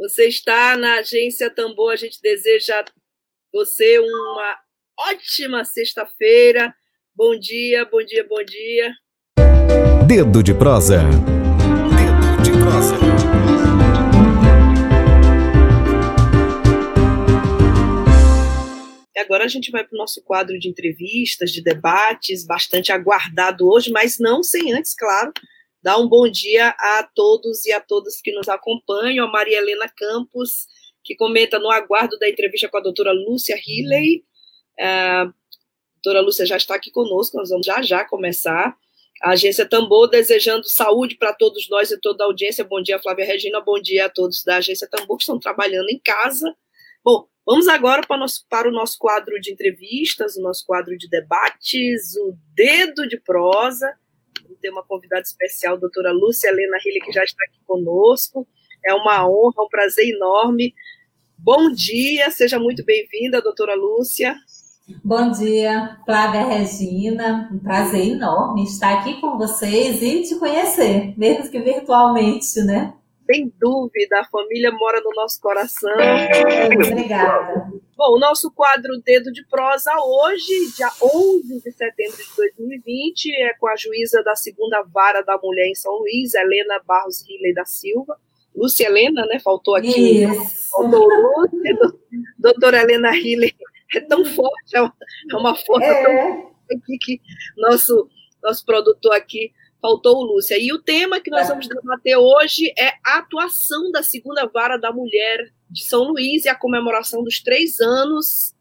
Você está na agência Tambor. A gente deseja você uma ótima sexta-feira. Bom dia, bom dia, bom dia. Dedo de prosa. Dedo de prosa. Agora a gente vai para o nosso quadro de entrevistas, de debates, bastante aguardado hoje, mas não sem antes, claro, Dar um bom dia a todos e a todas que nos acompanham. A Maria Helena Campos, que comenta no aguardo da entrevista com a doutora Lúcia Riley. A doutora Lúcia já está aqui conosco, nós vamos já já começar. A agência Tambor desejando saúde para todos nós e toda a audiência. Bom dia, Flávia Regina. Bom dia a todos da agência Tambor que estão trabalhando em casa. Bom, vamos agora para, nosso, para o nosso quadro de entrevistas, o nosso quadro de debates, o Dedo de Prosa ter uma convidada especial, a doutora Lúcia Helena Hille, que já está aqui conosco. É uma honra, um prazer enorme. Bom dia, seja muito bem-vinda, doutora Lúcia. Bom dia, Flávia Regina. Um prazer enorme estar aqui com vocês e te conhecer, mesmo que virtualmente, né? Sem dúvida, a família mora no nosso coração. Obrigada. Bom, o nosso quadro Dedo de Prosa hoje, dia 11 de setembro de 2020, é com a juíza da segunda vara da mulher em São Luís, Helena Barros Riley da Silva. Lúcia Helena, né? Faltou aqui. Isso. Faltou Lúcia, doutora Helena Riley. É tão forte, é uma, é uma força é. tão aqui que nosso, nosso produtor aqui faltou o Lúcia. E o tema que nós é. vamos debater hoje é a atuação da segunda vara da mulher de São Luís e a comemoração dos três anos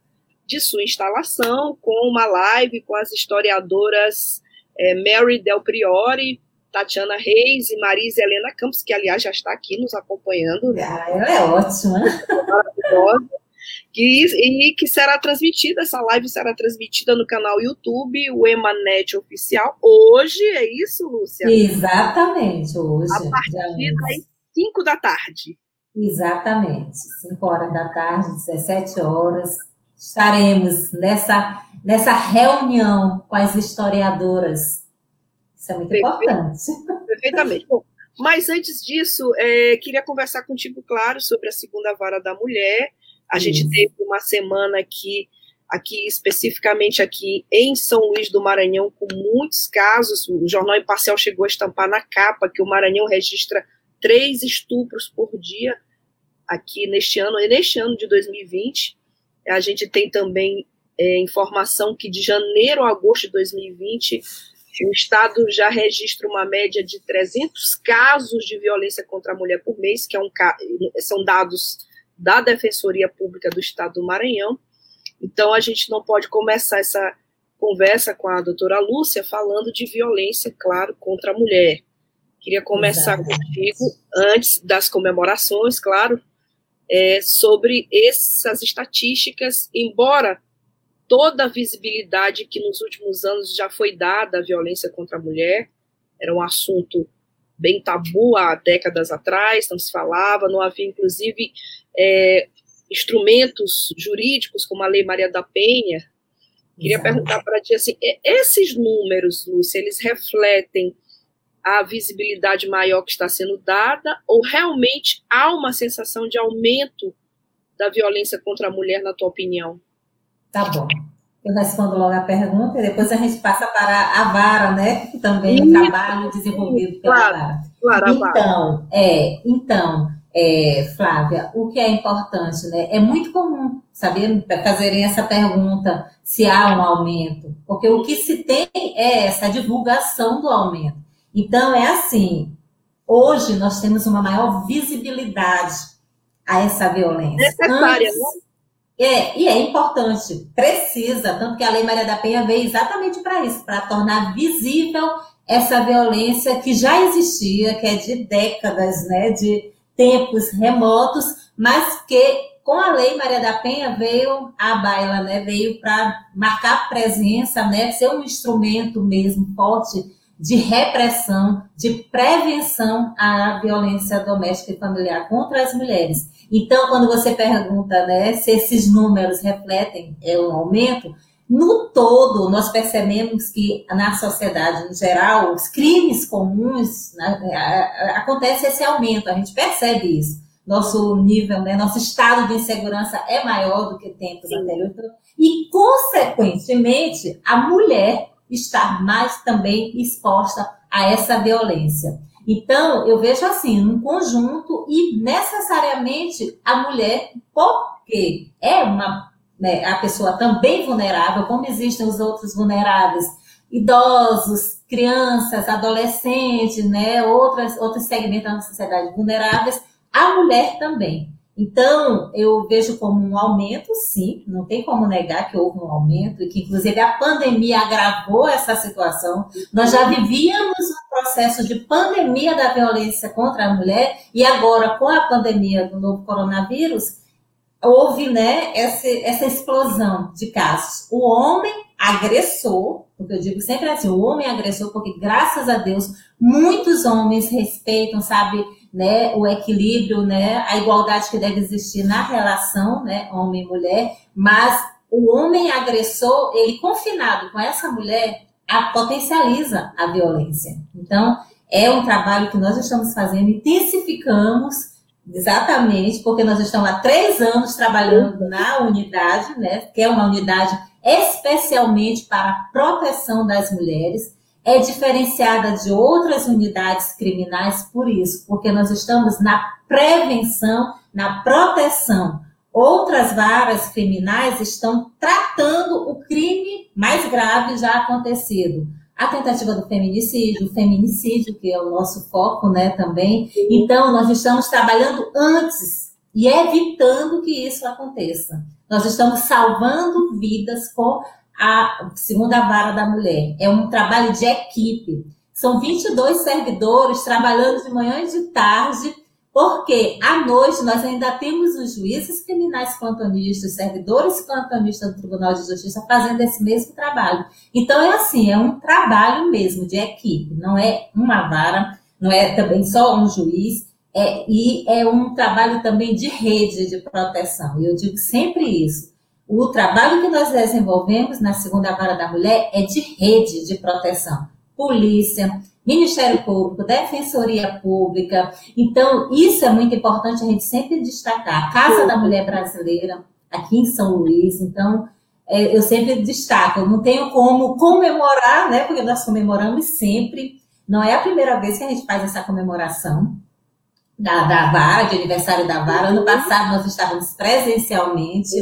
de sua instalação, com uma live com as historiadoras é, Mary Del Priori, Tatiana Reis e Marisa Helena Campos, que aliás já está aqui nos acompanhando. Ah, ela é ótima. Maravilhosa que, e que será transmitida, essa live será transmitida no canal YouTube, o Emanet Oficial, hoje, é isso, Lúcia? Exatamente, hoje. A partir das 5 da tarde. Exatamente, 5 horas da tarde, 17 horas, estaremos nessa, nessa reunião com as historiadoras. Isso é muito Perfeito. importante. Perfeitamente. Bom, mas antes disso, é, queria conversar contigo, claro, sobre a segunda vara da mulher, a gente teve uma semana aqui, aqui especificamente aqui em São Luís do Maranhão, com muitos casos. O Jornal Imparcial chegou a estampar na capa que o Maranhão registra três estupros por dia aqui neste ano, e neste ano de 2020. A gente tem também é, informação que de janeiro a agosto de 2020 o Estado já registra uma média de 300 casos de violência contra a mulher por mês, que é um, são dados da Defensoria Pública do Estado do Maranhão. Então, a gente não pode começar essa conversa com a doutora Lúcia falando de violência, claro, contra a mulher. Queria começar Exatamente. contigo, antes das comemorações, claro, é, sobre essas estatísticas, embora toda a visibilidade que nos últimos anos já foi dada à violência contra a mulher, era um assunto bem tabu há décadas atrás, não se falava, não havia, inclusive, é, instrumentos jurídicos como a Lei Maria da Penha. Queria Exato. perguntar para ti assim, esses números, Lúcia, eles refletem a visibilidade maior que está sendo dada ou realmente há uma sensação de aumento da violência contra a mulher, na tua opinião? Tá bom. Eu respondo logo a pergunta e depois a gente passa para a vara, né? Que também é um trabalho desenvolvido pela claro, vara. Claro, então, é, então, é, Flávia, o que é importante, né? É muito comum, saber fazerem essa pergunta se há um aumento, porque o que se tem é essa divulgação do aumento. Então, é assim, hoje nós temos uma maior visibilidade a essa violência. Necessária, Antes, né? É, e é importante, precisa, tanto que a Lei Maria da Penha veio exatamente para isso, para tornar visível essa violência que já existia, que é de décadas, né, de tempos remotos, mas que com a lei Maria da Penha veio a baila, né? Veio para marcar presença, né? Ser um instrumento mesmo forte de repressão, de prevenção à violência doméstica e familiar contra as mulheres. Então, quando você pergunta né, se esses números refletem é, um aumento, no todo, nós percebemos que na sociedade em geral, os crimes comuns, né, acontece esse aumento, a gente percebe isso. Nosso nível, né, nosso estado de insegurança é maior do que tempos anteriores. E, consequentemente, a mulher está mais também exposta a essa violência. Então, eu vejo assim, um conjunto e necessariamente a mulher, porque é uma né, a pessoa também vulnerável, como existem os outros vulneráveis, idosos, crianças, adolescentes, né, outras, outros segmentos da sociedade vulneráveis, a mulher também. Então, eu vejo como um aumento, sim, não tem como negar que houve um aumento, e que inclusive a pandemia agravou essa situação. Nós já vivíamos um processo de pandemia da violência contra a mulher, e agora, com a pandemia do novo coronavírus, houve né, essa, essa explosão de casos. O homem agressor, porque eu digo sempre assim, o homem agressor, porque graças a Deus muitos homens respeitam, sabe, né, o equilíbrio, né, a igualdade que deve existir na relação, né, homem e mulher, mas o homem agressor, ele confinado com essa mulher, a, potencializa a violência. Então, é um trabalho que nós estamos fazendo, intensificamos Exatamente, porque nós estamos há três anos trabalhando na unidade, né, que é uma unidade especialmente para a proteção das mulheres, é diferenciada de outras unidades criminais por isso, porque nós estamos na prevenção, na proteção. Outras varas criminais estão tratando o crime mais grave já acontecido a tentativa do feminicídio, o feminicídio, que é o nosso foco, né, também. Então, nós estamos trabalhando antes e evitando que isso aconteça. Nós estamos salvando vidas com a segunda vara da mulher. É um trabalho de equipe. São 22 servidores trabalhando de manhã e de tarde porque à noite nós ainda temos os juízes criminais plantonistas, servidores plantonistas do Tribunal de Justiça fazendo esse mesmo trabalho. Então é assim, é um trabalho mesmo de equipe, não é uma vara, não é também só um juiz, é, e é um trabalho também de rede de proteção. E eu digo sempre isso. O trabalho que nós desenvolvemos na segunda vara da mulher é de rede de proteção. Polícia, Ministério Público, Defensoria Pública. Então, isso é muito importante a gente sempre destacar. A Casa da Mulher Brasileira, aqui em São Luís. Então, é, eu sempre destaco. Eu não tenho como comemorar, né? Porque nós comemoramos sempre. Não é a primeira vez que a gente faz essa comemoração da, da vara, de aniversário da vara. Ano passado nós estávamos presencialmente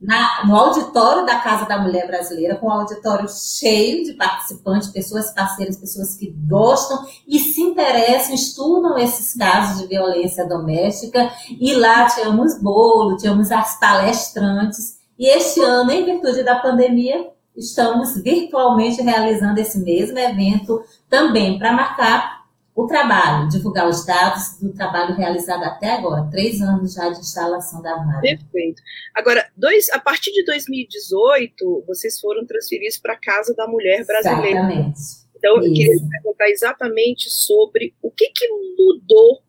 na, no auditório da Casa da Mulher Brasileira, com um auditório cheio de participantes, pessoas parceiras, pessoas que gostam e se interessam, estudam esses casos de violência doméstica. E lá tínhamos bolo, tínhamos as palestrantes. E este ano, em virtude da pandemia, estamos virtualmente realizando esse mesmo evento também para marcar o trabalho, divulgar os dados do trabalho realizado até agora, três anos já de instalação da MARA. Perfeito. Agora, dois, a partir de 2018, vocês foram transferidos para a Casa da Mulher Brasileira. Exatamente. Então, Isso. eu queria perguntar exatamente sobre o que, que mudou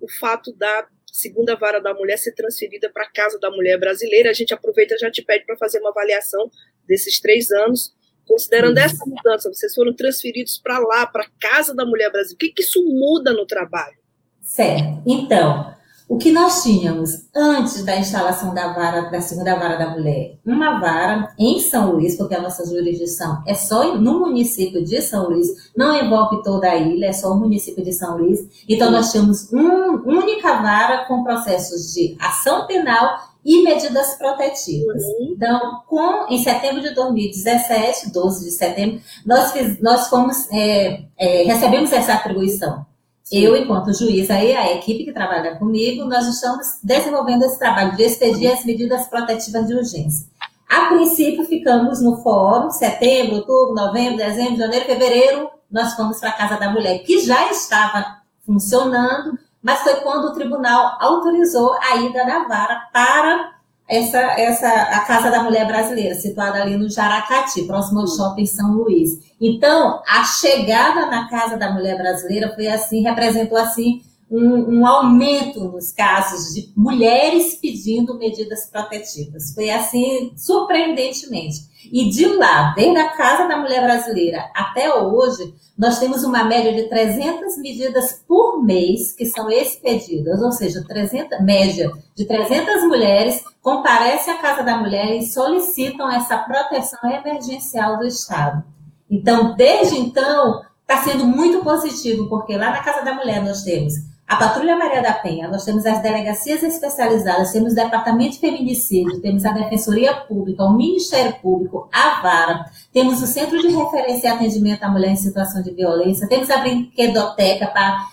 o fato da segunda vara da mulher ser transferida para a Casa da Mulher Brasileira. A gente aproveita e já te pede para fazer uma avaliação desses três anos Considerando isso. essa mudança, vocês foram transferidos para lá, para a Casa da Mulher Brasil. O que, que isso muda no trabalho? Certo. Então, o que nós tínhamos antes da instalação da vara, da segunda vara da mulher, uma vara em São Luís, porque a nossa jurisdição é só no município de São Luís, não envolve toda a ilha, é só o município de São Luís. Então, nós tínhamos uma única vara com processos de ação penal e medidas protetivas. Uhum. Então, com, em setembro de 2017, 12 de setembro, nós, fiz, nós fomos, é, é, recebemos essa atribuição. Sim. Eu, enquanto juiz, aí a equipe que trabalha comigo, nós estamos desenvolvendo esse trabalho de expedir as medidas protetivas de urgência. A princípio, ficamos no fórum, setembro, outubro, novembro, dezembro, janeiro, fevereiro, nós fomos para a Casa da Mulher, que já estava funcionando, mas foi quando o tribunal autorizou a ida da vara para essa, essa a Casa da Mulher Brasileira, situada ali no Jaracati, próximo ao Shopping São Luís. Então, a chegada na Casa da Mulher Brasileira foi assim, representou assim um, um, aumento nos casos de mulheres pedindo medidas protetivas. Foi assim, surpreendentemente. E de lá, desde a Casa da Mulher Brasileira até hoje, nós temos uma média de 300 medidas por mês que são expedidas, ou seja, 300, média de 300 mulheres comparecem à Casa da Mulher e solicitam essa proteção emergencial do Estado. Então, desde então, está sendo muito positivo, porque lá na Casa da Mulher nós temos a Patrulha Maria da Penha, nós temos as delegacias especializadas, temos o Departamento de Feminicídio, temos a Defensoria Pública, o Ministério Público, a VARA, temos o Centro de Referência e Atendimento à Mulher em Situação de Violência, temos a Brinquedoteca para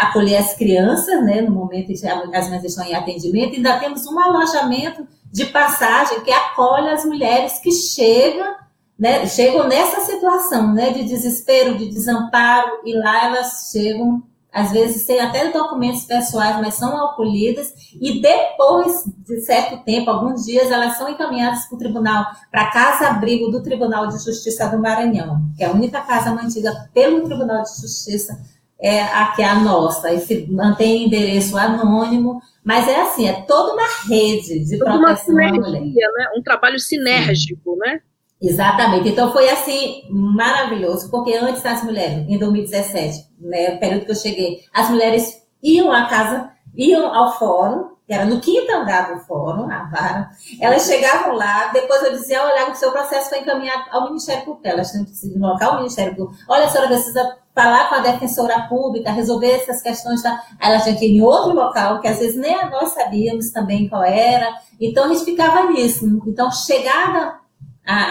acolher as crianças, né, no momento em que as mães estão em atendimento, ainda temos um alojamento de passagem que acolhe as mulheres que chegam né, chegam nessa situação né, de desespero, de desamparo, e lá elas chegam às vezes tem até documentos pessoais, mas são acolhidas, e depois de certo tempo, alguns dias, elas são encaminhadas para o tribunal, para a casa-abrigo do Tribunal de Justiça do Maranhão, que é a única casa mantida pelo Tribunal de Justiça, é a que é a nossa, e se mantém endereço anônimo, mas é assim, é toda uma rede de toda proteção uma sinergia, Né? Um trabalho sinérgico, Sim. né? Exatamente. Então foi assim maravilhoso, porque antes as mulheres, em 2017, né, período que eu cheguei, as mulheres iam à casa, iam ao fórum, que era no quinto andar do fórum, a vara. Elas chegavam lá, depois eu dizia, olha, o seu processo foi encaminhado ao Ministério Público. Elas tinham que se deslocar ao Ministério Público. Olha, a senhora precisa falar com a defensora pública, resolver essas questões. Tá? Aí ela tinha que ir em outro local, que às vezes nem nós sabíamos também qual era. Então a gente ficava nisso. Então, chegada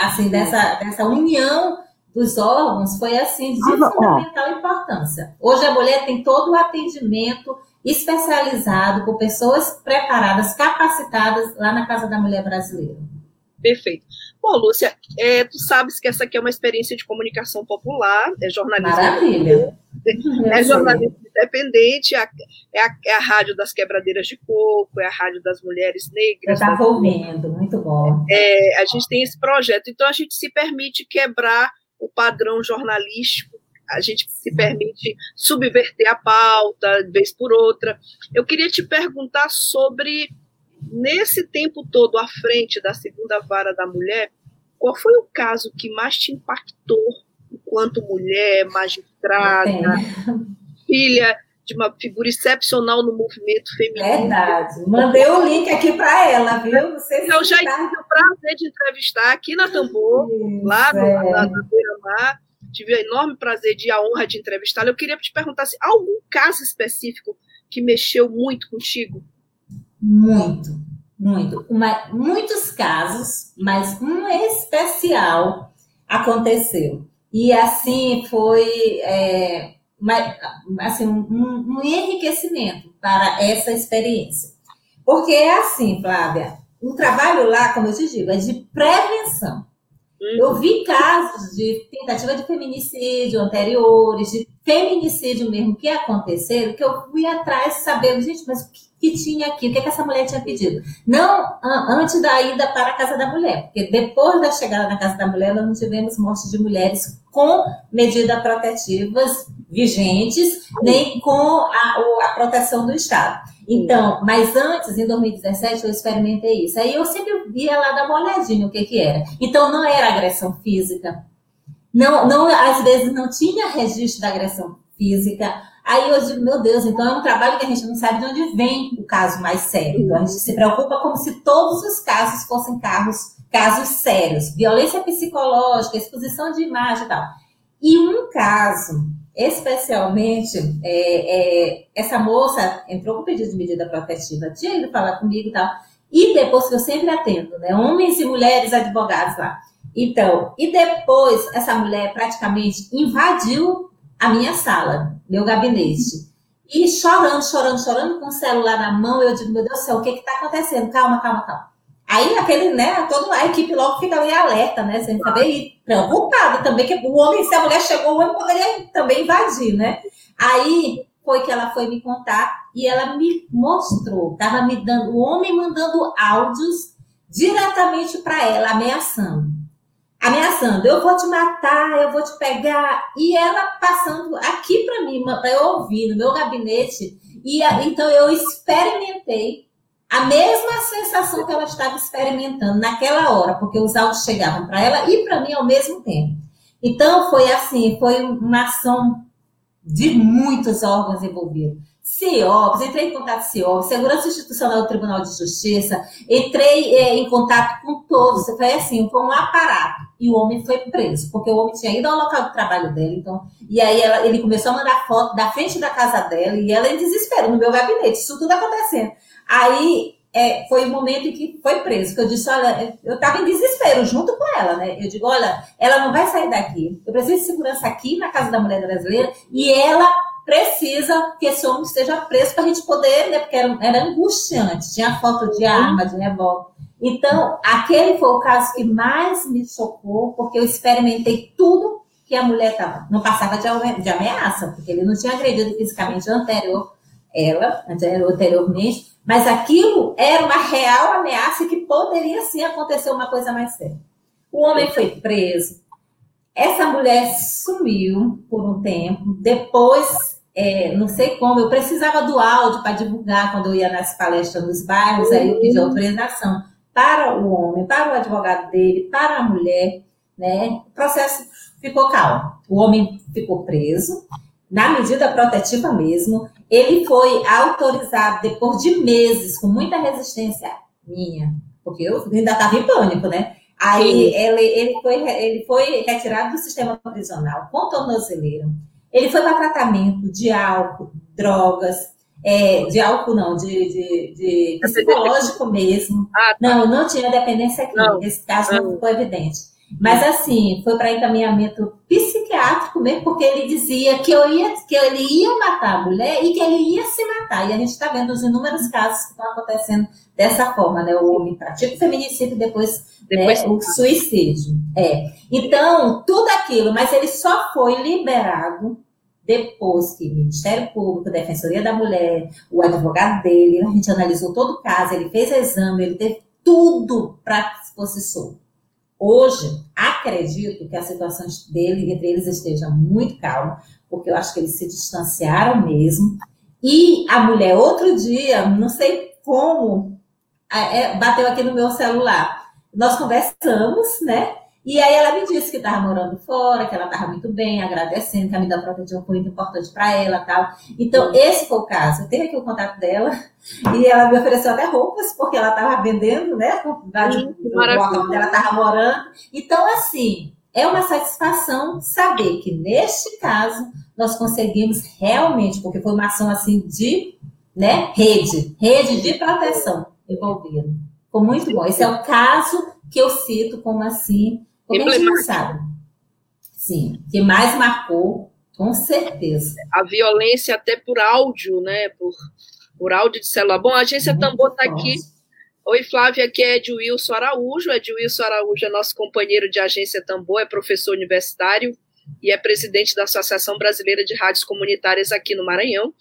assim, dessa, dessa união dos órgãos foi assim de ah, fundamental importância. Hoje a mulher tem todo o atendimento especializado por pessoas preparadas, capacitadas lá na Casa da Mulher Brasileira. Perfeito. Bom, Lúcia, é, tu sabes que essa aqui é uma experiência de comunicação popular, é jornalismo. Maravilha. É jornalismo independente, é a, é, a, é a rádio das quebradeiras de coco, é a rádio das mulheres negras. Estava ouvindo, muito bom. É, a gente tem esse projeto, então a gente se permite quebrar o padrão jornalístico, a gente se permite subverter a pauta, vez por outra. Eu queria te perguntar sobre Nesse tempo todo à frente da segunda vara da mulher, qual foi o caso que mais te impactou enquanto mulher, magistrada, filha de uma figura excepcional no movimento feminino? Verdade. Mandei o link aqui para ela, viu? Você Eu já tive o prazer de entrevistar aqui na Tambor, Isso, lá no, é. na, na Beira-Mar. Tive o enorme prazer de a honra de entrevistá-la. Eu queria te perguntar se algum caso específico que mexeu muito contigo? Muito, muito. Uma, muitos casos, mas um especial aconteceu. E assim foi é, uma, assim, um, um enriquecimento para essa experiência. Porque é assim, Flávia, o trabalho lá, como eu te digo, é de prevenção. Eu vi casos de tentativa de feminicídio anteriores, de feminicídio mesmo que aconteceram, que eu fui atrás saber, gente, mas o que tinha aqui, o que, que essa mulher tinha pedido. Não antes da ida para a casa da mulher, porque depois da chegada na casa da mulher, nós não tivemos morte de mulheres com medidas protetivas vigentes, nem com a, a proteção do Estado. Então, mas antes, em 2017, eu experimentei isso. Aí eu sempre ia lá dar uma olhadinha o que, que era. Então, não era agressão física. Não, não, às vezes não tinha registro da agressão física Aí eu digo, meu Deus, então é um trabalho que a gente não sabe de onde vem o caso mais sério. Então a gente se preocupa como se todos os casos fossem carros, casos sérios. Violência psicológica, exposição de imagem e tal. E um caso, especialmente, é, é, essa moça entrou com pedido de medida protetiva, tinha ido falar comigo e tal. E depois, que eu sempre atendo, né? Homens e mulheres advogados lá. Então, e depois essa mulher praticamente invadiu a minha sala, meu gabinete. E chorando, chorando, chorando, com o celular na mão, eu digo, meu Deus do céu, o que está acontecendo? Calma, calma, calma. Aí aquele, né, toda a equipe logo fica ali alerta, né, sem saber, e preocupada também, que o homem, se a mulher chegou, o homem poderia também invadir, né? Aí foi que ela foi me contar e ela me mostrou, estava me dando, o homem mandando áudios diretamente para ela, ameaçando. Ameaçando, eu vou te matar, eu vou te pegar. E ela passando aqui para mim, para eu ouvir no meu gabinete. E então eu experimentei a mesma sensação que ela estava experimentando naquela hora, porque os áudios chegavam para ela e para mim ao mesmo tempo. Então foi assim, foi uma ação de muitos órgãos envolvidos. CIOPS, entrei em contato com CIOPS, Segurança Institucional do Tribunal de Justiça, entrei é, em contato com todos, foi assim, foi um aparato. E o homem foi preso, porque o homem tinha ido ao local do trabalho dela, então, e aí ela, ele começou a mandar foto da frente da casa dela, e ela em desespero, no meu gabinete, isso tudo acontecendo. Aí é, foi o momento em que foi preso, que eu disse, olha, eu estava em desespero junto com ela, né? Eu digo, olha, ela não vai sair daqui. Eu preciso de segurança aqui na Casa da Mulher Brasileira e ela precisa que esse homem esteja preso para a gente poder, né? Porque era, era angustiante, tinha foto de arma, de revólver. Então, aquele foi o caso que mais me chocou, porque eu experimentei tudo que a mulher estava. Não passava de, de ameaça, porque ele não tinha agredido fisicamente anterior, ela, anteriormente, mas aquilo era uma real ameaça que poderia sim acontecer uma coisa mais séria. O homem foi preso, essa mulher sumiu por um tempo, depois, é, não sei como, eu precisava do áudio para divulgar quando eu ia nas palestras nos bairros, aí eu pedi uhum. autorização para o homem, para o advogado dele, para a mulher, né? O processo ficou calmo. O homem ficou preso, na medida protetiva mesmo. Ele foi autorizado depois de meses, com muita resistência minha, porque eu ainda estava em pânico, né? Aí ele, ele, foi, ele foi retirado do sistema prisional com tornozeleira. Ele foi para tratamento de álcool, drogas, é, de álcool não, de, de, de psicológico mesmo. Ah, tá. Não, não tinha dependência aqui. Não. Nesse caso não, não ficou evidente. Mas assim, foi para encaminhamento psiquiátrico mesmo, porque ele dizia que, eu ia, que ele ia matar a mulher e que ele ia se matar. E a gente está vendo os inúmeros casos que estão acontecendo dessa forma, né? O homem pratica o feminicídio e depois, depois né, o suicídio. É. Então, tudo aquilo, mas ele só foi liberado depois que o Ministério Público, Defensoria da Mulher, o advogado dele, a gente analisou todo o caso, ele fez exame, ele teve tudo para que fosse solto. Hoje, acredito que a situação dele, entre eles esteja muito calma, porque eu acho que eles se distanciaram mesmo. E a mulher, outro dia, não sei como, é, bateu aqui no meu celular. Nós conversamos, né? E aí ela me disse que estava morando fora, que ela estava muito bem, agradecendo, que a medida protetiva foi muito importante para ela tal. Então, esse foi o caso. Eu tenho aqui o contato dela e ela me ofereceu até roupas, porque ela estava vendendo, né? Local onde ela estava morando. Então, assim, é uma satisfação saber que neste caso nós conseguimos realmente, porque foi uma ação assim de né, rede, rede de proteção envolvida. Foi muito bom. Esse é o caso que eu cito como assim como a gente sabe. Sim, que mais marcou, com certeza. A violência até por áudio, né? Por, por áudio de celular. Bom, a agência Muito Tambor está aqui. Oi, Flávia, aqui é Edwilson Araújo. Edwilson Araújo é nosso companheiro de agência Tambor, é professor universitário e é presidente da Associação Brasileira de Rádios Comunitárias aqui no Maranhão.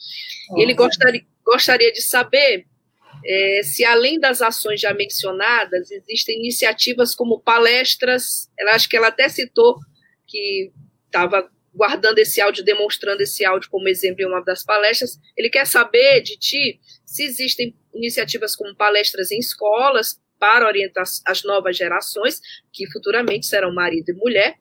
Ele gostaria, gostaria de saber é, se além das ações já mencionadas, existem iniciativas como palestras, ela acho que ela até citou que estava guardando esse áudio, demonstrando esse áudio como exemplo em uma das palestras. Ele quer saber de ti se existem iniciativas como palestras em escolas para orientar as novas gerações, que futuramente serão marido e mulher,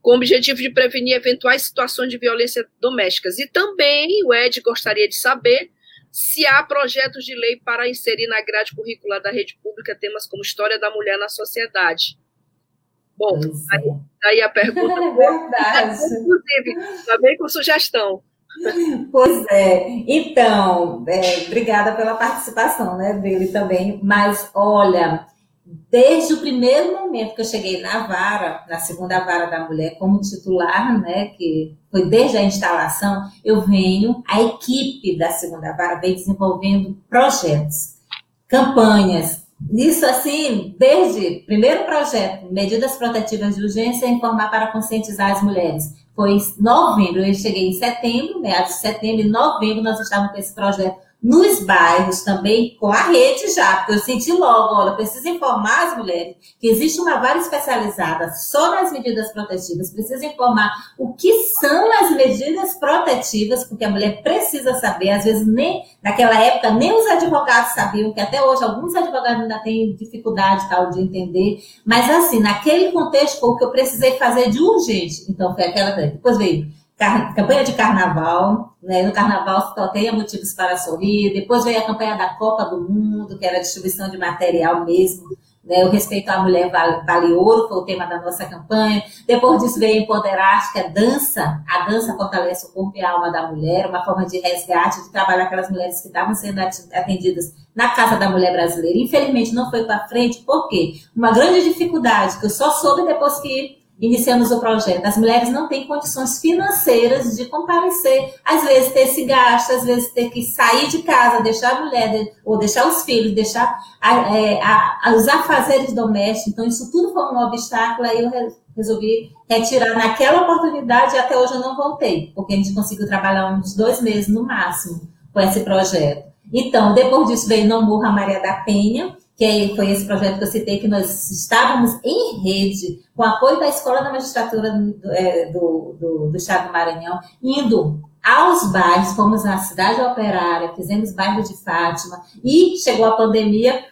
com o objetivo de prevenir eventuais situações de violência domésticas. E também o Ed gostaria de saber se há projetos de lei para inserir na grade curricular da rede pública temas como história da mulher na sociedade. Bom, aí, aí, a pergunta. É verdade. Inclusive, também com sugestão. Pois é. Então, é, obrigada pela participação né, dele também. Mas, olha, desde o primeiro momento que eu cheguei na vara, na segunda vara da mulher, como titular, né, que foi desde a instalação, eu venho, a equipe da segunda vara vem desenvolvendo projetos, campanhas. Isso assim, desde primeiro projeto, medidas protetivas de urgência, informar para conscientizar as mulheres. foi novembro, eu cheguei em setembro, meados de setembro, em novembro nós estávamos com esse projeto nos bairros também, com a rede já, porque eu senti logo, olha, preciso informar as mulheres que existe uma vara especializada só nas medidas protetivas, precisa informar o que são as medidas protetivas, porque a mulher precisa saber, às vezes nem, naquela época, nem os advogados sabiam, que até hoje alguns advogados ainda têm dificuldade tal de entender, mas assim, naquele contexto foi o que eu precisei fazer de urgente, então foi aquela, depois veio campanha de carnaval, né? no carnaval só tenha motivos para sorrir, depois veio a campanha da Copa do Mundo, que era a distribuição de material mesmo, né? o respeito à mulher vale, vale ouro, foi o tema da nossa campanha, depois disso veio Empoderar, que é dança, a dança fortalece o corpo e a alma da mulher, uma forma de resgate, de trabalhar aquelas mulheres que estavam sendo atendidas na Casa da Mulher Brasileira, infelizmente não foi para frente, por quê? Uma grande dificuldade, que eu só soube depois que iniciamos o projeto. As mulheres não têm condições financeiras de comparecer, às vezes ter esse gasto, às vezes ter que sair de casa, deixar a mulher, ou deixar os filhos, deixar a, é, a, a, os afazeres domésticos. Então, isso tudo foi um obstáculo, aí eu resolvi retirar naquela oportunidade e até hoje eu não voltei, porque a gente conseguiu trabalhar uns dois meses no máximo com esse projeto. Então, depois disso veio Não Morra Maria da Penha, que foi esse projeto que eu citei, que nós estávamos em rede, com apoio da Escola da Magistratura do, é, do, do, do Estado do Maranhão, indo aos bairros, fomos na cidade operária, fizemos bairro de Fátima, e chegou a pandemia,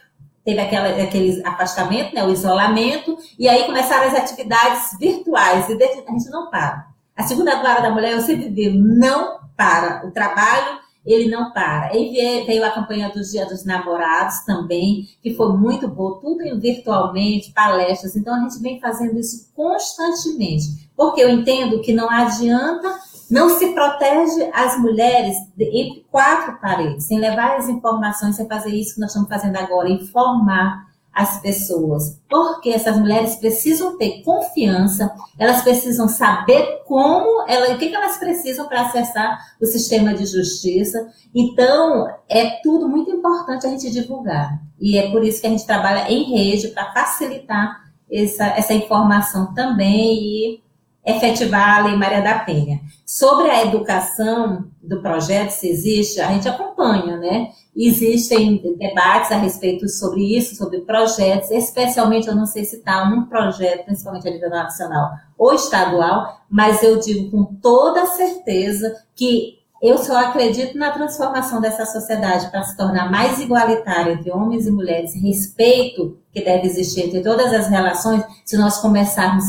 teve aquela, aquele afastamento, né, o isolamento, e aí começaram as atividades virtuais, e a gente não para. A segunda vara da mulher, eu sempre digo, não para. O trabalho ele não para. E veio a campanha dos Dia dos Namorados também, que foi muito boa, tudo virtualmente, palestras. Então a gente vem fazendo isso constantemente, porque eu entendo que não adianta, não se protege as mulheres entre quatro paredes, sem levar as informações, sem fazer isso que nós estamos fazendo agora, informar as pessoas, porque essas mulheres precisam ter confiança, elas precisam saber como, ela, o que, elas precisam para acessar o sistema de justiça. Então, é tudo muito importante a gente divulgar. E é por isso que a gente trabalha em rede para facilitar essa, essa informação também e efetivar a Lei Maria da Penha. Sobre a educação do projeto, se existe, a gente acompanha, né? Existem debates a respeito sobre isso, sobre projetos, especialmente, eu não sei se está um projeto, principalmente a nível nacional ou estadual, mas eu digo com toda certeza que eu só acredito na transformação dessa sociedade para se tornar mais igualitária entre homens e mulheres, respeito que deve existir entre todas as relações, se nós começarmos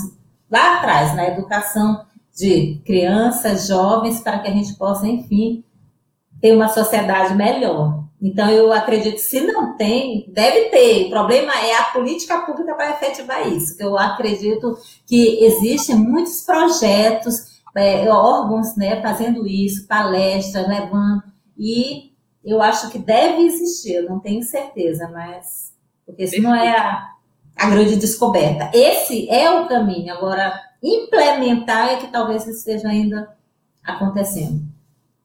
lá atrás, na educação de crianças, jovens, para que a gente possa, enfim, ter uma sociedade melhor. Então, eu acredito que se não tem, deve ter. O problema é a política pública para efetivar isso. Eu acredito que existem muitos projetos, é, órgãos né, fazendo isso, palestras, levando. E eu acho que deve existir, eu não tenho certeza, mas. Porque isso não é a, a grande descoberta. Esse é o caminho. Agora, implementar é que talvez esteja ainda acontecendo.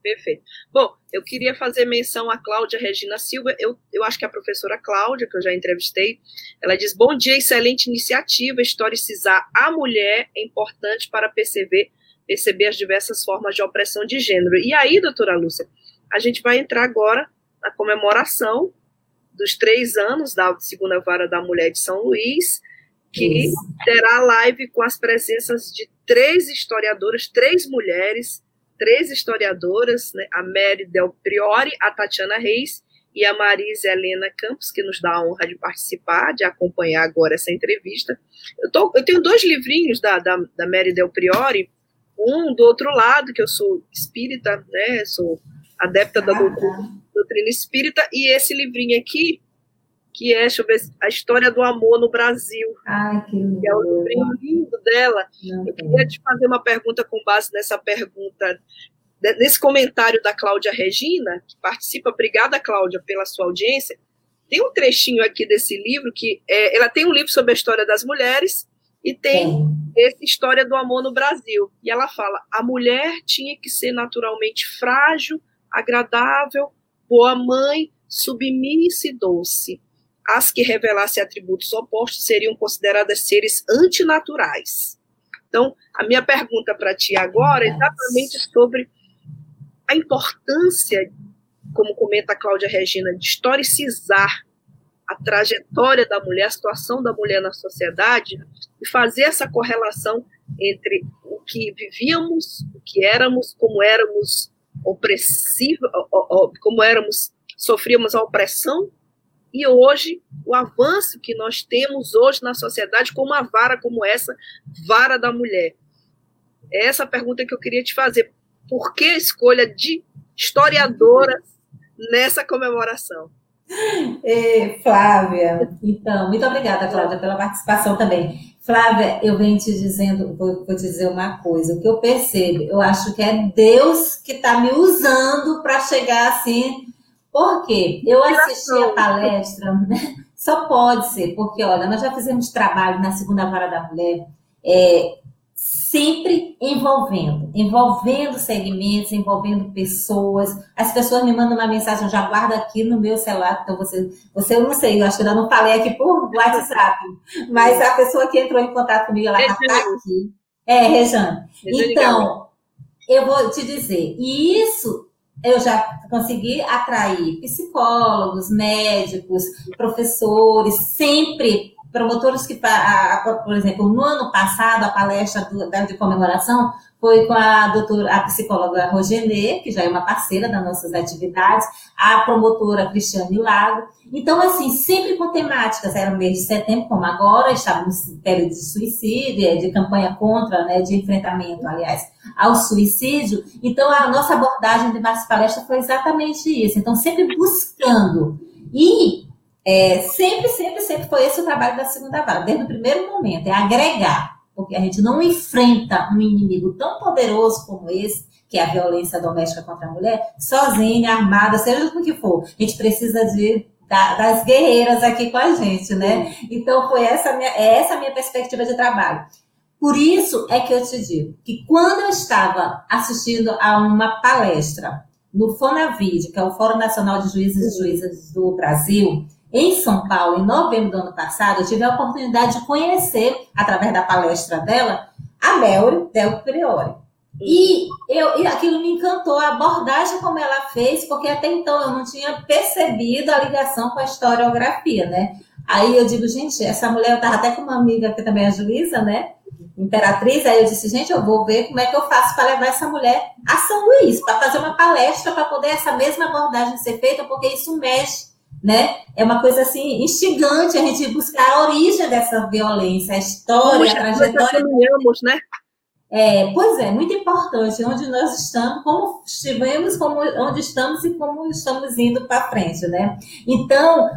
Perfeito. Bom, eu queria fazer menção a Cláudia Regina Silva, eu, eu acho que é a professora Cláudia, que eu já entrevistei, ela diz, bom dia, excelente iniciativa, historicizar a mulher é importante para perceber, perceber as diversas formas de opressão de gênero. E aí, doutora Lúcia, a gente vai entrar agora na comemoração dos três anos da segunda vara da mulher de São Luís, que Isso. terá live com as presenças de três historiadoras, três mulheres, três historiadoras, né, a Mary Del Priori, a Tatiana Reis e a Marisa Helena Campos, que nos dá a honra de participar, de acompanhar agora essa entrevista. Eu, tô, eu tenho dois livrinhos da, da, da Mary Del Priori, um do outro lado, que eu sou espírita, né, sou adepta da doutrina, doutrina espírita, e esse livrinho aqui, que é ver, a história do amor no Brasil. Ai, que lindo. Que é o livro lindo dela. Não, eu queria te fazer uma pergunta com base nessa pergunta, nesse comentário da Cláudia Regina, que participa. Obrigada, Cláudia, pela sua audiência. Tem um trechinho aqui desse livro que é, ela tem um livro sobre a história das mulheres e tem essa história do amor no Brasil. E ela fala: a mulher tinha que ser naturalmente frágil, agradável, boa mãe, submissa e doce as que revelassem atributos opostos seriam consideradas seres antinaturais. Então, a minha pergunta para ti agora é exatamente sobre a importância, como comenta a Cláudia Regina, de historicizar a trajetória da mulher, a situação da mulher na sociedade e fazer essa correlação entre o que vivíamos, o que éramos, como éramos opressivos, como éramos, sofríamos a opressão e hoje o avanço que nós temos hoje na sociedade com uma vara como essa, vara da mulher. É essa pergunta que eu queria te fazer. Por que a escolha de historiadoras nessa comemoração? É, Flávia, então, muito obrigada, Cláudia, pela participação também. Flávia, eu venho te dizendo, vou, vou te dizer uma coisa, o que eu percebo, eu acho que é Deus que está me usando para chegar assim. Por quê? Eu assisti a palestra, né? só pode ser, porque, olha, nós já fizemos trabalho na Segunda Vara da Mulher, é, sempre envolvendo, envolvendo segmentos, envolvendo pessoas. As pessoas me mandam uma mensagem, eu já guardo aqui no meu celular, então você, você eu não sei, eu acho que ainda não falei aqui por WhatsApp, mas a pessoa que entrou em contato comigo, ela está aqui. É, Rejane. Então, eu vou te dizer, e isso eu já consegui atrair psicólogos, médicos, professores, sempre promotores que, por exemplo, no ano passado, a palestra de comemoração foi com a doutora, a psicóloga Rogenê, que já é uma parceira das nossas atividades, a promotora Cristiane Lago. Então, assim, sempre com temáticas, era o mês de setembro, como agora, estávamos no período de suicídio, de campanha contra, né, de enfrentamento, aliás, ao suicídio. Então, a nossa abordagem de mais palestra foi exatamente isso. Então, sempre buscando. E é, sempre, sempre, sempre foi esse o trabalho da segunda vara, desde o primeiro momento, é agregar, porque a gente não enfrenta um inimigo tão poderoso como esse, que é a violência doméstica contra a mulher, sozinha, armada, seja o que for. A gente precisa de das guerreiras aqui com a gente, né? Então foi essa minha, é essa minha perspectiva de trabalho. Por isso é que eu te digo que quando eu estava assistindo a uma palestra no FONAVID, que é o Fórum Nacional de Juízes e Juízes do Brasil, em São Paulo, em novembro do ano passado, eu tive a oportunidade de conhecer, através da palestra dela, a Melry Del Priori. E, eu, e aquilo me encantou, a abordagem como ela fez, porque até então eu não tinha percebido a ligação com a historiografia, né? Aí eu digo, gente, essa mulher, eu estava até com uma amiga que também é juíza, né? Imperatriz, aí eu disse, gente, eu vou ver como é que eu faço para levar essa mulher a São Luís, para fazer uma palestra, para poder essa mesma abordagem ser feita, porque isso mexe né? É uma coisa assim instigante a gente buscar a origem dessa violência, a história, Puxa, a trajetória. Caminhamos, né? É, pois é, muito importante onde nós estamos, como estivemos, como onde estamos e como estamos indo para frente, né? Então,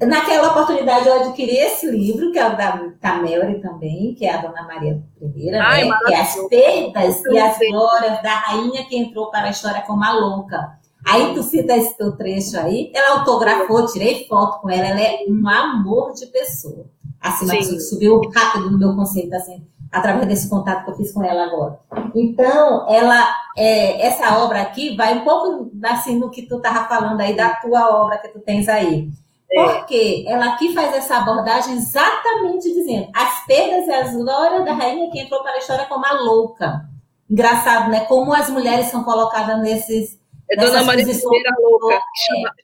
naquela oportunidade eu adquiri esse livro, que é o da Tamelri também, que é a Dona Maria I, né? que é as perdas e as glórias da rainha que entrou para a história como a louca. Aí tu cita esse teu trecho aí, ela autografou, tirei foto com ela, ela é um amor de pessoa. Assim, Sim. subiu rápido no meu conceito, assim, através desse contato que eu fiz com ela agora. Então, ela, é, essa obra aqui vai um pouco assim no que tu estava falando aí da tua obra que tu tens aí. É. Porque ela aqui faz essa abordagem exatamente dizendo as perdas e as glórias da rainha que entrou para a história como a louca. Engraçado, né? Como as mulheres são colocadas nesses é Dona Maria Primeira Louca, é,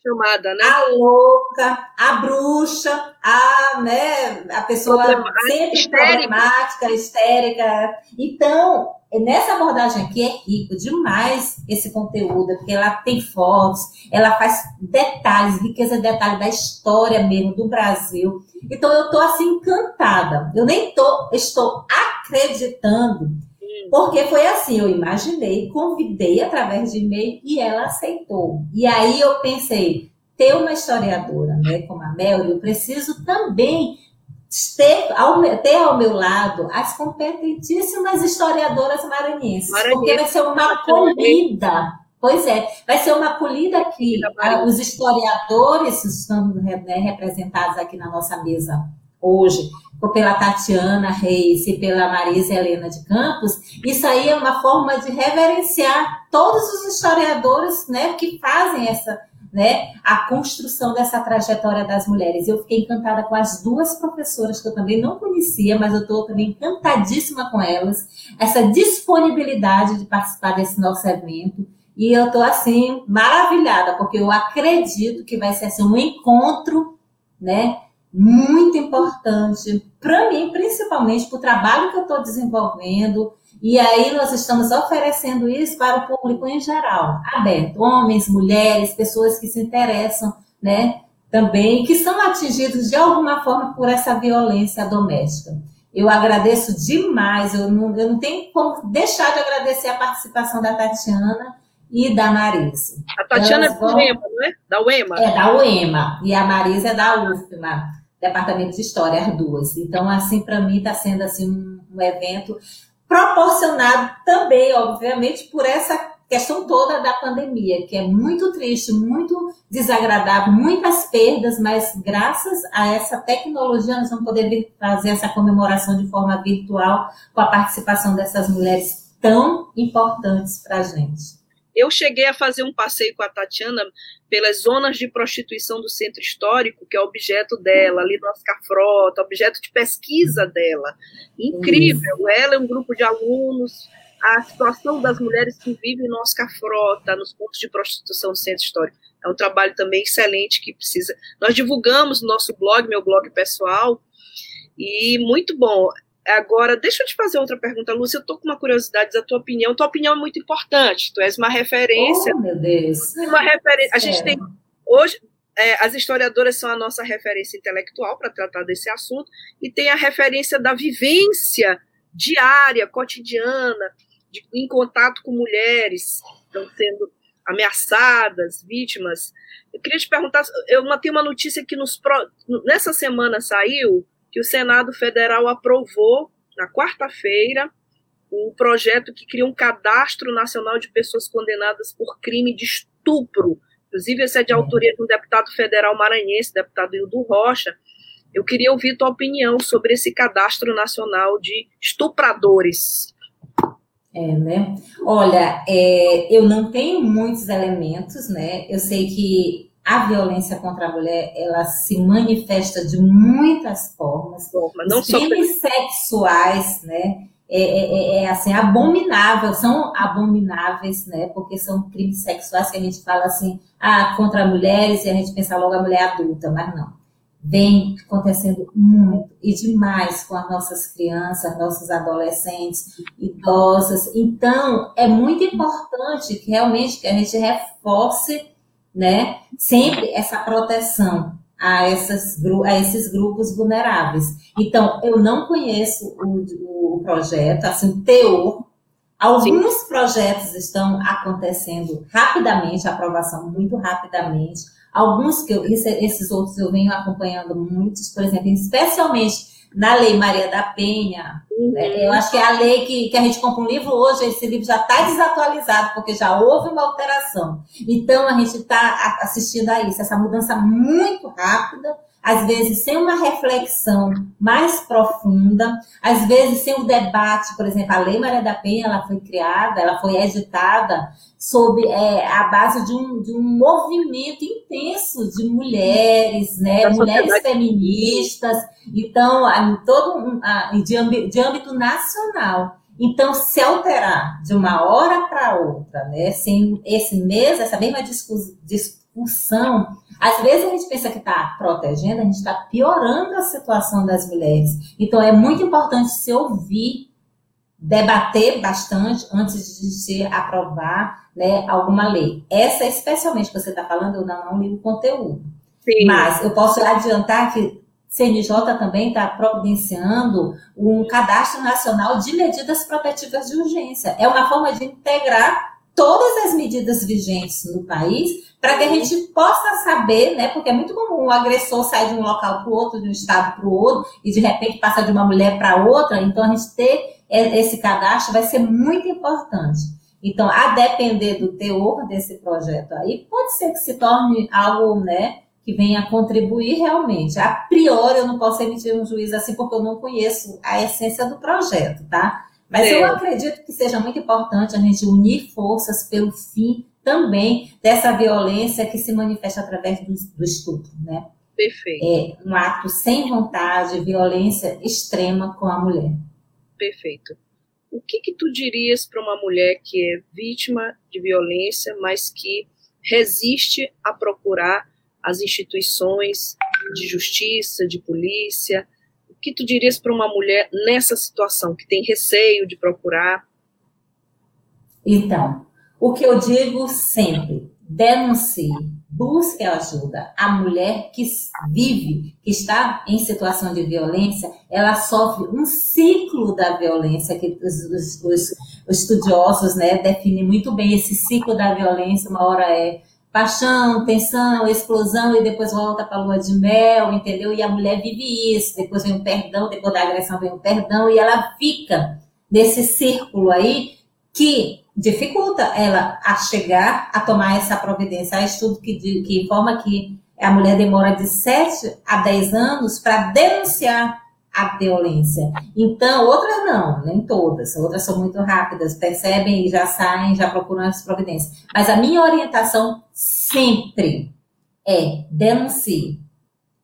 chamada, né? A louca, a bruxa, a, né, a pessoa sempre histérica. problemática, histérica. Então, nessa abordagem aqui é rico demais esse conteúdo, porque ela tem fotos, ela faz detalhes, riqueza de detalhes da história mesmo do Brasil. Então, eu estou assim encantada. Eu nem tô, estou acreditando porque foi assim, eu imaginei, convidei através de e-mail e ela aceitou. E aí eu pensei, ter uma historiadora, né, como a Mel, eu preciso também ter ao, ter ao meu lado as competentíssimas historiadoras maranhenses, Maranhense. porque vai ser uma acolhida. Pois é, vai ser uma acolhida que os historiadores estão né, representados aqui na nossa mesa hoje, pela Tatiana Reis e pela Marisa Helena de Campos, isso aí é uma forma de reverenciar todos os historiadores né, que fazem essa, né, a construção dessa trajetória das mulheres. Eu fiquei encantada com as duas professoras que eu também não conhecia mas eu estou também encantadíssima com elas, essa disponibilidade de participar desse nosso evento. E eu estou, assim, maravilhada, porque eu acredito que vai ser assim, um encontro, né? Muito importante para mim, principalmente para o trabalho que eu estou desenvolvendo. E aí nós estamos oferecendo isso para o público em geral, aberto, homens, mulheres, pessoas que se interessam, né? Também que são atingidos de alguma forma por essa violência doméstica. Eu agradeço demais, eu não, eu não tenho como deixar de agradecer a participação da Tatiana e da Marisa. A Tatiana Elas é do UEMA, não é? Da UEMA? É, da UEMA. E a Marisa é da UFMA, Departamento de História, as duas. Então, assim, para mim está sendo assim, um, um evento proporcionado também, obviamente, por essa questão toda da pandemia, que é muito triste, muito desagradável, muitas perdas, mas graças a essa tecnologia nós vamos poder fazer essa comemoração de forma virtual com a participação dessas mulheres tão importantes para a gente. Eu cheguei a fazer um passeio com a Tatiana pelas zonas de prostituição do centro histórico, que é objeto dela, ali no Oscar Frota, objeto de pesquisa dela. Incrível! Ela é um grupo de alunos, a situação das mulheres que vivem no Oscar Frota, nos pontos de prostituição do centro histórico. É um trabalho também excelente que precisa. Nós divulgamos no nosso blog, meu blog pessoal, e muito bom. Agora, deixa eu te fazer outra pergunta, Lúcia. Eu estou com uma curiosidade da tua opinião. Tua opinião é muito importante. Tu és uma referência. Oh, meu Deus. Uma referência. A gente tem. Hoje, é, as historiadoras são a nossa referência intelectual para tratar desse assunto, e tem a referência da vivência diária, cotidiana, de, em contato com mulheres que estão sendo ameaçadas, vítimas. Eu queria te perguntar, eu tenho uma notícia que nos, nessa semana saiu que o Senado Federal aprovou, na quarta-feira, um projeto que cria um cadastro nacional de pessoas condenadas por crime de estupro. Inclusive, esse é de autoria de um deputado federal maranhense, deputado Hildo Rocha. Eu queria ouvir tua opinião sobre esse cadastro nacional de estupradores. É, né? Olha, é, eu não tenho muitos elementos, né? Eu sei que a violência contra a mulher ela se manifesta de muitas formas. Mas não Os crimes só... sexuais, né? É, é, é, é, assim abominável, são abomináveis, né? Porque são crimes sexuais que a gente fala assim, ah, contra mulheres e a gente pensa logo a mulher adulta, mas não vem acontecendo muito e demais com as nossas crianças, nossos adolescentes, idosas. Então, é muito importante que realmente que a gente reforce, né, sempre essa proteção a, essas, a esses grupos vulneráveis. Então, eu não conheço o, o projeto, assim, o teor. Alguns Sim. projetos estão acontecendo rapidamente, aprovação muito rapidamente Alguns que eu, esses outros eu venho acompanhando muitos, por exemplo, especialmente na Lei Maria da Penha. Uhum. Né? Eu acho que é a lei que, que a gente compra um livro hoje, esse livro já está desatualizado, porque já houve uma alteração. Então, a gente está assistindo a isso, essa mudança muito rápida, às vezes sem uma reflexão mais profunda, às vezes sem o um debate, por exemplo, a Lei Maria da Penha, ela foi criada, ela foi editada sob é, a base de um, de um movimento intenso de mulheres, né, mulheres feministas, então, todo um, de, âmbito, de âmbito nacional. Então, se alterar de uma hora para outra, né, sem esse mesmo, essa mesma discussão, às vezes a gente pensa que está protegendo, a gente está piorando a situação das mulheres. Então, é muito importante se ouvir debater bastante antes de se aprovar né, alguma lei. Essa, especialmente que você está falando, eu não, não li o conteúdo. Sim. Mas eu posso adiantar que CNJ também está providenciando um cadastro nacional de medidas protetivas de urgência. É uma forma de integrar todas as medidas vigentes no país para que a gente possa saber, né? Porque é muito comum o agressor sair de um local para o outro, de um estado para o outro, e de repente passar de uma mulher para outra. Então, a gente ter esse cadastro vai ser muito importante. Então, a depender do teor desse projeto aí, pode ser que se torne algo, né, que venha contribuir realmente. A priori, eu não posso emitir um juízo assim, porque eu não conheço a essência do projeto, tá? Mas é. eu acredito que seja muito importante a gente unir forças pelo fim também dessa violência que se manifesta através do, do estupro, né? Perfeito. É um ato sem vontade, violência extrema com a mulher. Perfeito. O que, que tu dirias para uma mulher que é vítima de violência, mas que resiste a procurar as instituições de justiça, de polícia? Que tu dirias para uma mulher nessa situação, que tem receio de procurar? Então, o que eu digo sempre, denuncie, busque ajuda. A mulher que vive, que está em situação de violência, ela sofre um ciclo da violência, que os, os, os, estudiosos né, definem muito bem esse ciclo da violência. Uma hora é paixão, tensão, explosão e depois volta para a lua de mel, entendeu? E a mulher vive isso, depois vem o perdão, depois da agressão vem o perdão e ela fica nesse círculo aí que dificulta ela a chegar a tomar essa providência. Há estudo que, que informa que a mulher demora de 7 a 10 anos para denunciar a violência. Então, outras não, nem todas. Outras são muito rápidas, percebem e já saem, já procuram as providências. Mas a minha orientação sempre é denuncie.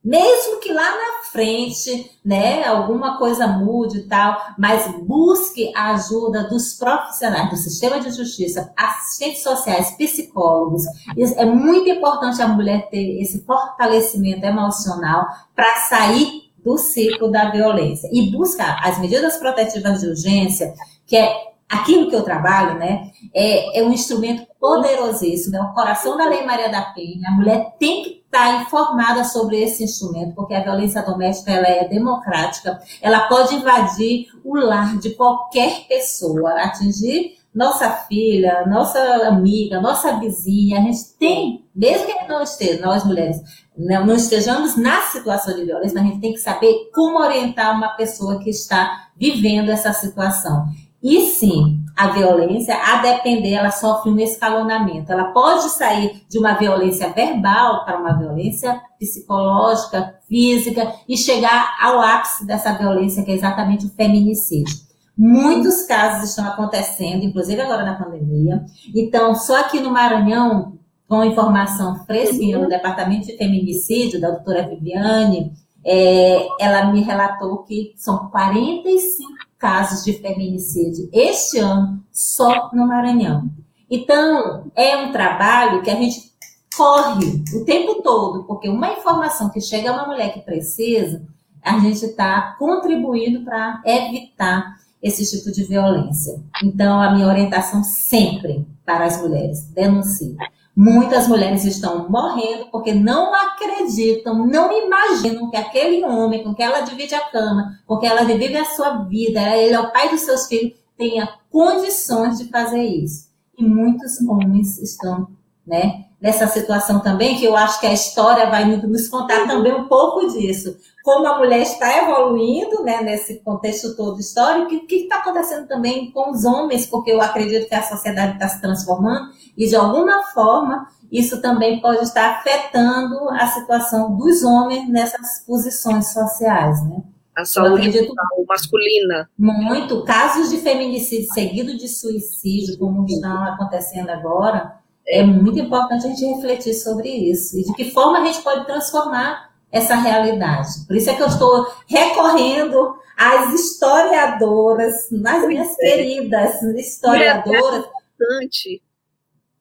Mesmo que lá na frente, né, alguma coisa mude e tal, mas busque a ajuda dos profissionais do sistema de justiça, assistentes sociais, psicólogos. É muito importante a mulher ter esse fortalecimento emocional para sair do ciclo da violência e buscar as medidas protetivas de urgência, que é aquilo que eu trabalho, né, é, é um instrumento poderosíssimo, é o coração da Lei Maria da Penha. A mulher tem que estar informada sobre esse instrumento, porque a violência doméstica ela é democrática, ela pode invadir o lar de qualquer pessoa, atingir nossa filha, nossa amiga, nossa vizinha. A gente tem, mesmo que não esteja, nós mulheres, não, não estejamos na situação de violência, mas a gente tem que saber como orientar uma pessoa que está vivendo essa situação. E sim, a violência, a depender, ela sofre um escalonamento. Ela pode sair de uma violência verbal para uma violência psicológica, física e chegar ao ápice dessa violência, que é exatamente o feminicídio. Muitos casos estão acontecendo, inclusive agora na pandemia. Então, só aqui no Maranhão, com informação fresquinha no Departamento de Feminicídio, da doutora Viviane, é, ela me relatou que são 45 casos de feminicídio este ano só no Maranhão. Então, é um trabalho que a gente corre o tempo todo, porque uma informação que chega a uma mulher que precisa, a gente está contribuindo para evitar esse tipo de violência. Então, a minha orientação sempre para as mulheres, denuncie. Muitas mulheres estão morrendo porque não acreditam, não imaginam que aquele homem com que ela divide a cama, com que ela divide a sua vida, ele é o pai dos seus filhos, tenha condições de fazer isso. E muitos homens estão, né, nessa situação também, que eu acho que a história vai nos contar também um pouco disso. Como a mulher está evoluindo, né, nesse contexto todo histórico, o que está acontecendo também com os homens, porque eu acredito que a sociedade está se transformando, e de alguma forma isso também pode estar afetando a situação dos homens nessas posições sociais, né? A saúde masculina. Muito. Casos de feminicídio seguido de suicídio, como estão acontecendo agora, é muito importante a gente refletir sobre isso e de que forma a gente pode transformar essa realidade. Por isso é que eu estou recorrendo às historiadoras, nas minhas é. queridas historiadoras. É importante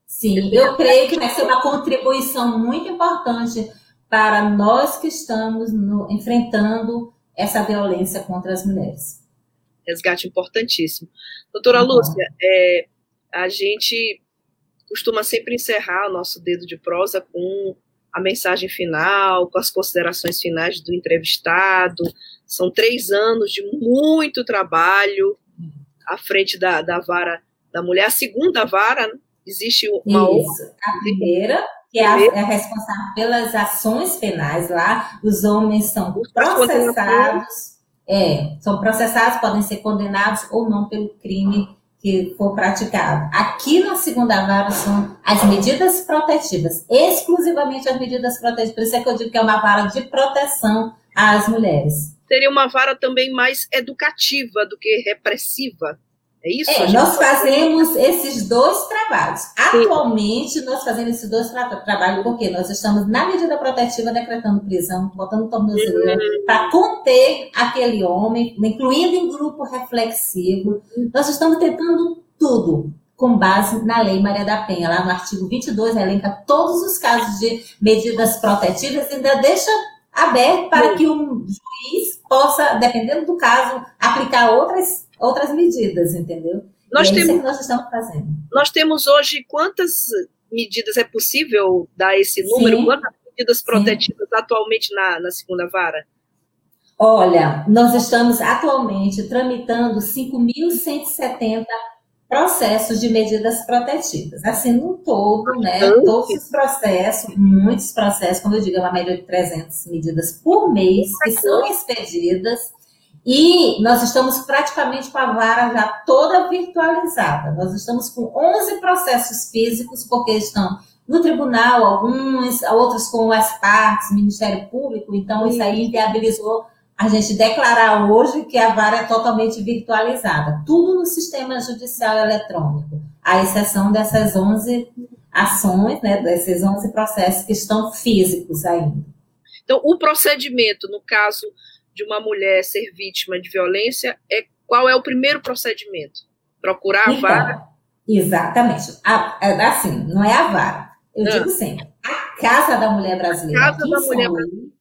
Sim, eu creio que vai ser uma contribuição muito importante para nós que estamos no, enfrentando essa violência contra as mulheres. Resgate importantíssimo. Doutora uhum. Lúcia, é, a gente costuma sempre encerrar o nosso dedo de prosa com a mensagem final, com as considerações finais do entrevistado. São três anos de muito trabalho à frente da, da vara da mulher, a segunda vara Existe uma Isso. outra. A primeira, que é a, é a, responsável pelas ações penais lá, os homens são processados, é, são processados, podem ser condenados ou não pelo crime que for praticado. Aqui na segunda vara são as medidas protetivas, exclusivamente as medidas protetivas. Por isso é que eu digo que é uma vara de proteção às mulheres. Seria uma vara também mais educativa do que repressiva. É isso? É, nós fazemos esses dois trabalhos. Sim. Atualmente, nós fazemos esses dois tra trabalhos porque nós estamos, na medida protetiva, decretando prisão, botando tornozeleira, uhum. para conter aquele homem, incluindo em grupo reflexivo. Nós estamos tentando tudo com base na Lei Maria da Penha. Lá no artigo 22, elenca todos os casos de medidas protetivas e ainda deixa aberto para Sim. que um juiz possa, dependendo do caso, aplicar outras outras medidas, entendeu? Nós é temos, isso que nós estamos fazendo. Nós temos hoje quantas medidas é possível dar esse número? Sim, quantas medidas protetivas sim. atualmente na, na segunda vara? Olha, nós estamos atualmente tramitando 5.170 processos de medidas protetivas. Assim, no todo, né, todos os processos, muitos processos, como eu digo, é uma média de 300 medidas por mês que são expedidas e nós estamos praticamente com a vara já toda virtualizada. Nós estamos com 11 processos físicos, porque estão no tribunal, alguns, outros com as partes, Ministério Público, então isso aí inviabilizou a gente declarar hoje que a vara é totalmente virtualizada. Tudo no sistema judicial eletrônico, à exceção dessas 11 ações, né, desses 11 processos que estão físicos ainda. Então, o procedimento, no caso de uma mulher ser vítima de violência é qual é o primeiro procedimento? Procurar a então, vara? Exatamente. A, assim, não é a vara. Eu digo sempre, a Casa da Mulher Brasileira, a Casa da Mulher Brasileira.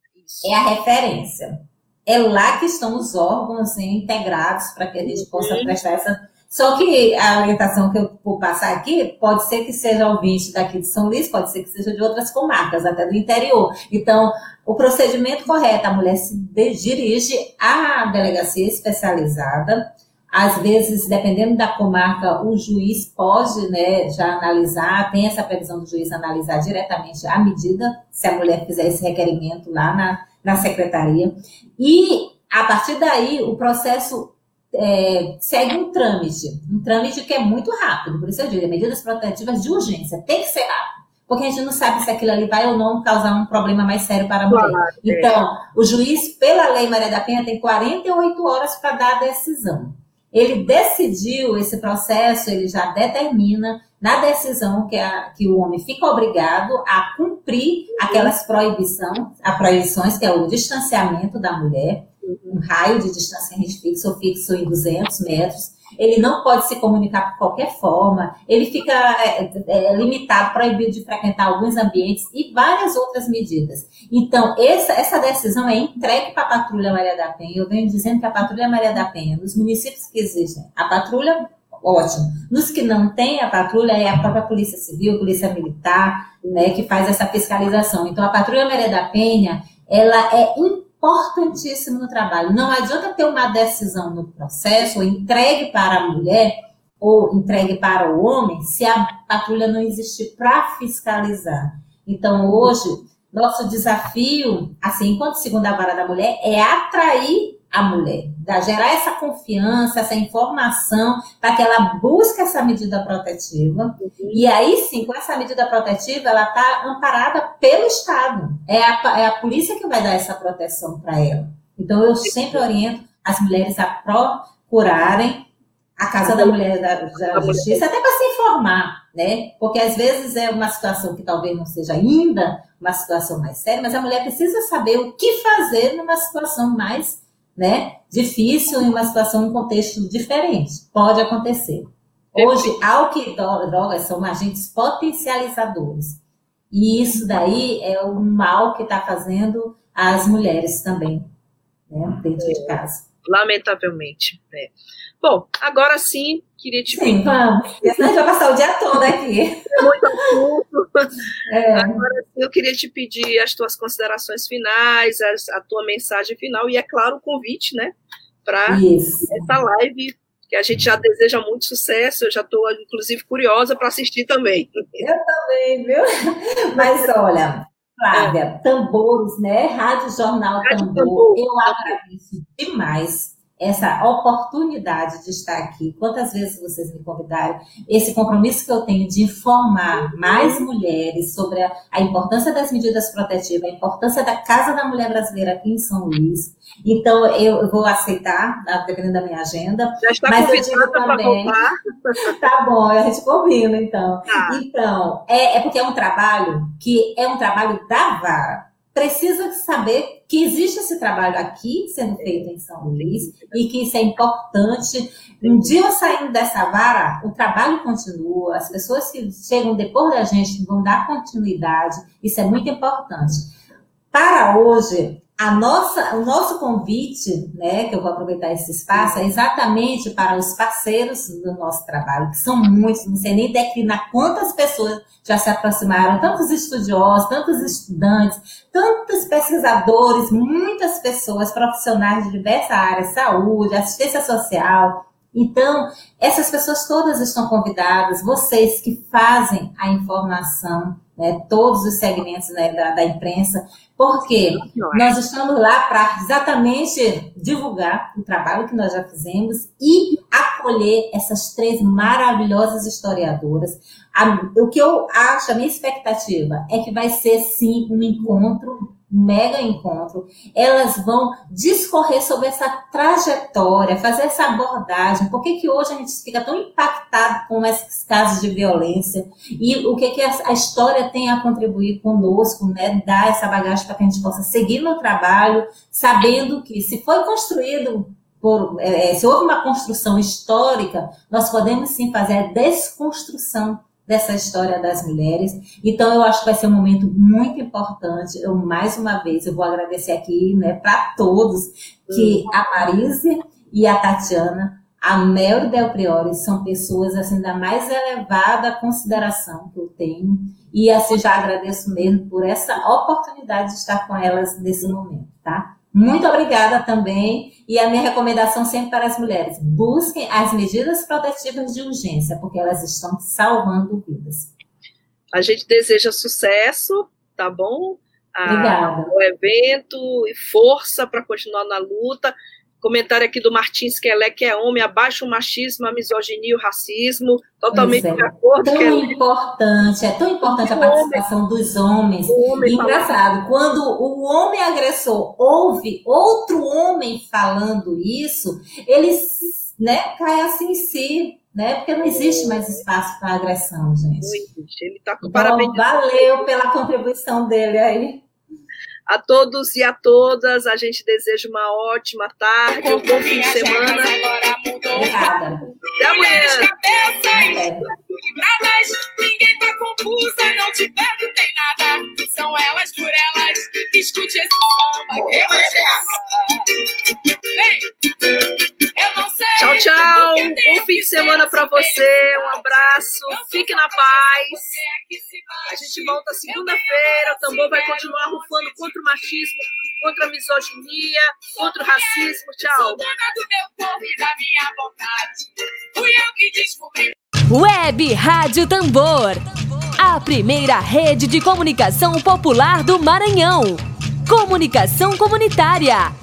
é a referência. É lá que estão os órgãos integrados para que a gente possa uhum. prestar essa só que a orientação que eu vou passar aqui pode ser que seja ouvinte daqui de São Luís, pode ser que seja de outras comarcas, até do interior. Então, o procedimento correto, a mulher se dirige à delegacia especializada. Às vezes, dependendo da comarca, o juiz pode né, já analisar, tem essa previsão do juiz analisar diretamente a medida, se a mulher fizer esse requerimento lá na, na secretaria. E, a partir daí, o processo é, segue um trâmite, um trâmite que é muito rápido, por isso eu digo, medidas protetivas de urgência, tem que ser rápido, porque a gente não sabe se aquilo ali vai ou não causar um problema mais sério para a mulher. Claro, é. Então, o juiz, pela lei Maria da Penha, tem 48 horas para dar a decisão. Ele decidiu esse processo, ele já determina na decisão que, a, que o homem fica obrigado a cumprir aquelas proibições, a proibições, que é o distanciamento da mulher, um raio de distância fixa ou fixo em 200 metros. Ele não pode se comunicar por qualquer forma. Ele fica é, é, limitado, proibido de frequentar alguns ambientes e várias outras medidas. Então, essa, essa decisão é entregue para a Patrulha Maria da Penha. Eu venho dizendo que a Patrulha Maria da Penha, nos municípios que existem, a patrulha ótimo. Nos que não tem a patrulha, é a própria Polícia Civil, Polícia Militar, né, que faz essa fiscalização. Então, a Patrulha Maria da Penha, ela é importantíssimo no trabalho. Não adianta ter uma decisão no processo, ou entregue para a mulher, ou entregue para o homem, se a patrulha não existir para fiscalizar. Então, hoje, nosso desafio, assim, enquanto segunda vara da mulher, é atrair a mulher, da gerar essa confiança, essa informação, para que ela busque essa medida protetiva. Uhum. E aí sim, com essa medida protetiva, ela está amparada pelo Estado. É a, é a polícia que vai dar essa proteção para ela. Então, eu sempre oriento as mulheres a procurarem a Casa da Mulher da, da Justiça, até para se informar, né? Porque às vezes é uma situação que talvez não seja ainda uma situação mais séria, mas a mulher precisa saber o que fazer numa situação mais né, difícil em uma situação, um contexto diferente. Pode acontecer. Hoje, álcool e drogas são agentes potencializadores. E isso daí é um mal que está fazendo as mulheres também, né, dentro de casa. Lamentavelmente. É. Bom, agora sim, queria te sim, vamos. Senão a gente vai passar o dia todo aqui. Muito assunto. É. Agora sim, eu queria te pedir as tuas considerações finais, a, a tua mensagem final e, é claro, o convite, né? Para essa live que a gente já deseja muito sucesso. Eu já estou, inclusive, curiosa para assistir também. Eu também, viu? Mas olha, Flávia, tambores, né? Rádio Jornal Rádio Tambor. Tambor. Eu agradeço demais essa oportunidade de estar aqui, quantas vezes vocês me convidarem, esse compromisso que eu tenho de informar mais mulheres sobre a, a importância das medidas protetivas, a importância da Casa da Mulher Brasileira aqui em São Luís. Então, eu, vou aceitar, tá, dependendo da minha agenda. Já está mas eu digo também. tá bom, a gente combina, então. Tá. Então, é, é porque é um trabalho que é um trabalho da vara precisa saber que existe esse trabalho aqui sendo feito em São Luís e que isso é importante. Um dia saindo dessa vara, o trabalho continua, as pessoas que chegam depois da gente vão dar continuidade, isso é muito importante. Para hoje, a nossa, o nosso convite, né, que eu vou aproveitar esse espaço, é exatamente para os parceiros do nosso trabalho, que são muitos, não sei nem declinar quantas pessoas já se aproximaram, tantos estudiosos, tantos estudantes, tantos pesquisadores, muitas pessoas, profissionais de diversas áreas, saúde, assistência social. Então, essas pessoas todas estão convidadas, vocês que fazem a informação, né, todos os segmentos né, da, da, imprensa, porque nós estamos lá para exatamente divulgar o trabalho que nós já fizemos e acolher essas três maravilhosas historiadoras. A, o que eu acho, a minha expectativa é que vai ser sim um encontro mega encontro, elas vão discorrer sobre essa trajetória, fazer essa abordagem, por que, que hoje a gente fica tão impactado com esses casos de violência e o que, que a, história tem a contribuir conosco, né, dar essa bagagem para que a gente possa seguir no trabalho, sabendo que se foi construído por, é, se houve uma construção histórica, nós podemos sim fazer a desconstrução dessa história das mulheres. Então, eu acho que vai ser um momento muito importante. Eu, mais uma vez, eu vou agradecer aqui né, para todos que a Marise e a Tatiana, a Mel Del Priori, são pessoas assim da mais elevada consideração que eu tenho. E assim, já agradeço mesmo por essa oportunidade de estar com elas nesse momento, tá? Muito obrigada também. E a minha recomendação sempre para as mulheres: busquem as medidas protetivas de urgência, porque elas estão salvando vidas. A gente deseja sucesso, tá bom? Obrigada. O evento e força para continuar na luta. Comentário aqui do Martins Kelé, que é homem, abaixa o machismo, a misoginia o racismo, totalmente é. de acordo. Tão importante, é tão importante a participação homem. dos homens. Homem Engraçado, quando o homem agressor ouve outro homem falando isso, ele né, cai assim em si, né? Porque não existe mais espaço para agressão, gente. Ele tá com então, parabéns. Valeu pela contribuição dele aí. A todos e a todas, a gente deseja uma ótima tarde, um bom fim de semana. Até amanhã. Ninguém tá confusa, não te perguntei nada. São elas por elas. Escute esse samba. Tchau, tchau. Bom fim de semana para você. Um abraço. Fique na paz. A gente volta segunda-feira. O tambor vai continuar rufando contra o machismo, contra a misoginia, contra o racismo. Tchau. Web Rádio Tambor. A primeira rede de comunicação popular do Maranhão. Comunicação comunitária.